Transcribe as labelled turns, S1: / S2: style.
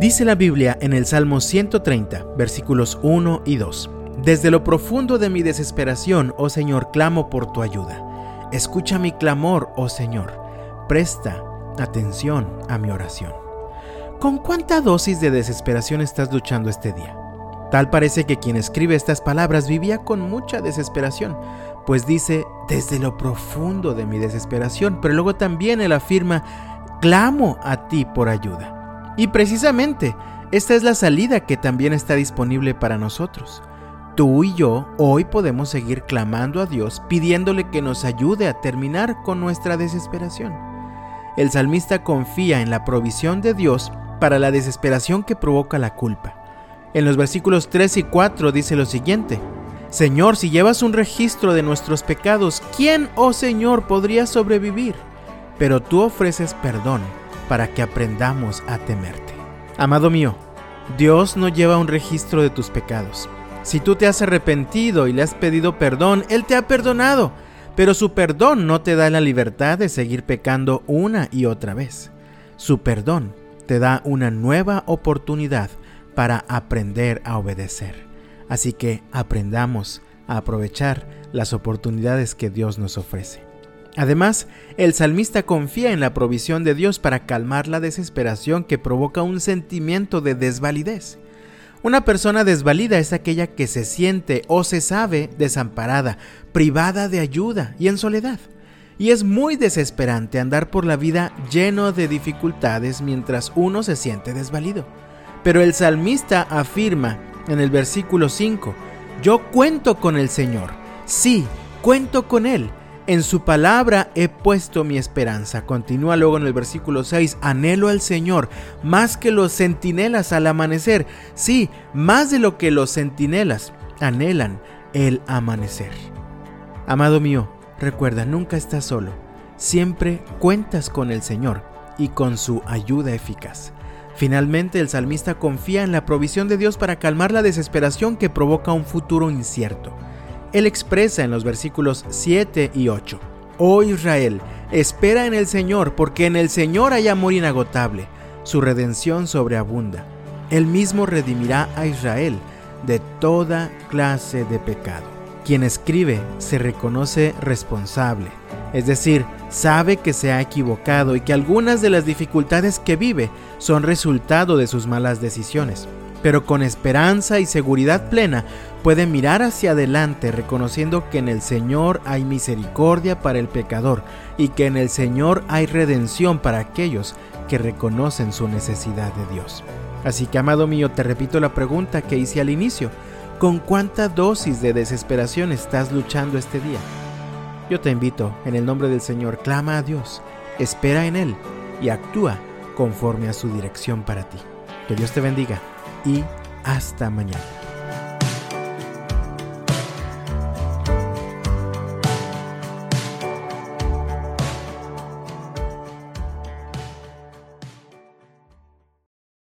S1: Dice la Biblia en el Salmo 130, versículos 1 y 2. Desde lo profundo de mi desesperación, oh Señor, clamo por tu ayuda. Escucha mi clamor, oh Señor. Presta atención a mi oración. ¿Con cuánta dosis de desesperación estás luchando este día? Tal parece que quien escribe estas palabras vivía con mucha desesperación, pues dice, desde lo profundo de mi desesperación, pero luego también él afirma, clamo a ti por ayuda. Y precisamente, esta es la salida que también está disponible para nosotros. Tú y yo hoy podemos seguir clamando a Dios pidiéndole que nos ayude a terminar con nuestra desesperación. El salmista confía en la provisión de Dios para la desesperación que provoca la culpa. En los versículos 3 y 4 dice lo siguiente, Señor, si llevas un registro de nuestros pecados, ¿quién, oh Señor, podría sobrevivir? Pero tú ofreces perdón para que aprendamos a temerte. Amado mío, Dios no lleva un registro de tus pecados. Si tú te has arrepentido y le has pedido perdón, Él te ha perdonado, pero su perdón no te da la libertad de seguir pecando una y otra vez. Su perdón te da una nueva oportunidad para aprender a obedecer. Así que aprendamos a aprovechar las oportunidades que Dios nos ofrece. Además, el salmista confía en la provisión de Dios para calmar la desesperación que provoca un sentimiento de desvalidez. Una persona desvalida es aquella que se siente o se sabe desamparada, privada de ayuda y en soledad. Y es muy desesperante andar por la vida lleno de dificultades mientras uno se siente desvalido. Pero el salmista afirma en el versículo 5, yo cuento con el Señor, sí, cuento con Él en su palabra he puesto mi esperanza. Continúa luego en el versículo 6. Anhelo al Señor más que los centinelas al amanecer. Sí, más de lo que los centinelas anhelan el amanecer. Amado mío, recuerda, nunca estás solo. Siempre cuentas con el Señor y con su ayuda eficaz. Finalmente, el salmista confía en la provisión de Dios para calmar la desesperación que provoca un futuro incierto. Él expresa en los versículos 7 y 8, Oh Israel, espera en el Señor, porque en el Señor hay amor inagotable, su redención sobreabunda. Él mismo redimirá a Israel de toda clase de pecado. Quien escribe se reconoce responsable, es decir, sabe que se ha equivocado y que algunas de las dificultades que vive son resultado de sus malas decisiones pero con esperanza y seguridad plena puede mirar hacia adelante reconociendo que en el Señor hay misericordia para el pecador y que en el Señor hay redención para aquellos que reconocen su necesidad de Dios. Así que, amado mío, te repito la pregunta que hice al inicio. ¿Con cuánta dosis de desesperación estás luchando este día? Yo te invito, en el nombre del Señor, clama a Dios, espera en Él y actúa conforme a su dirección para ti. Que Dios te bendiga y hasta mañana.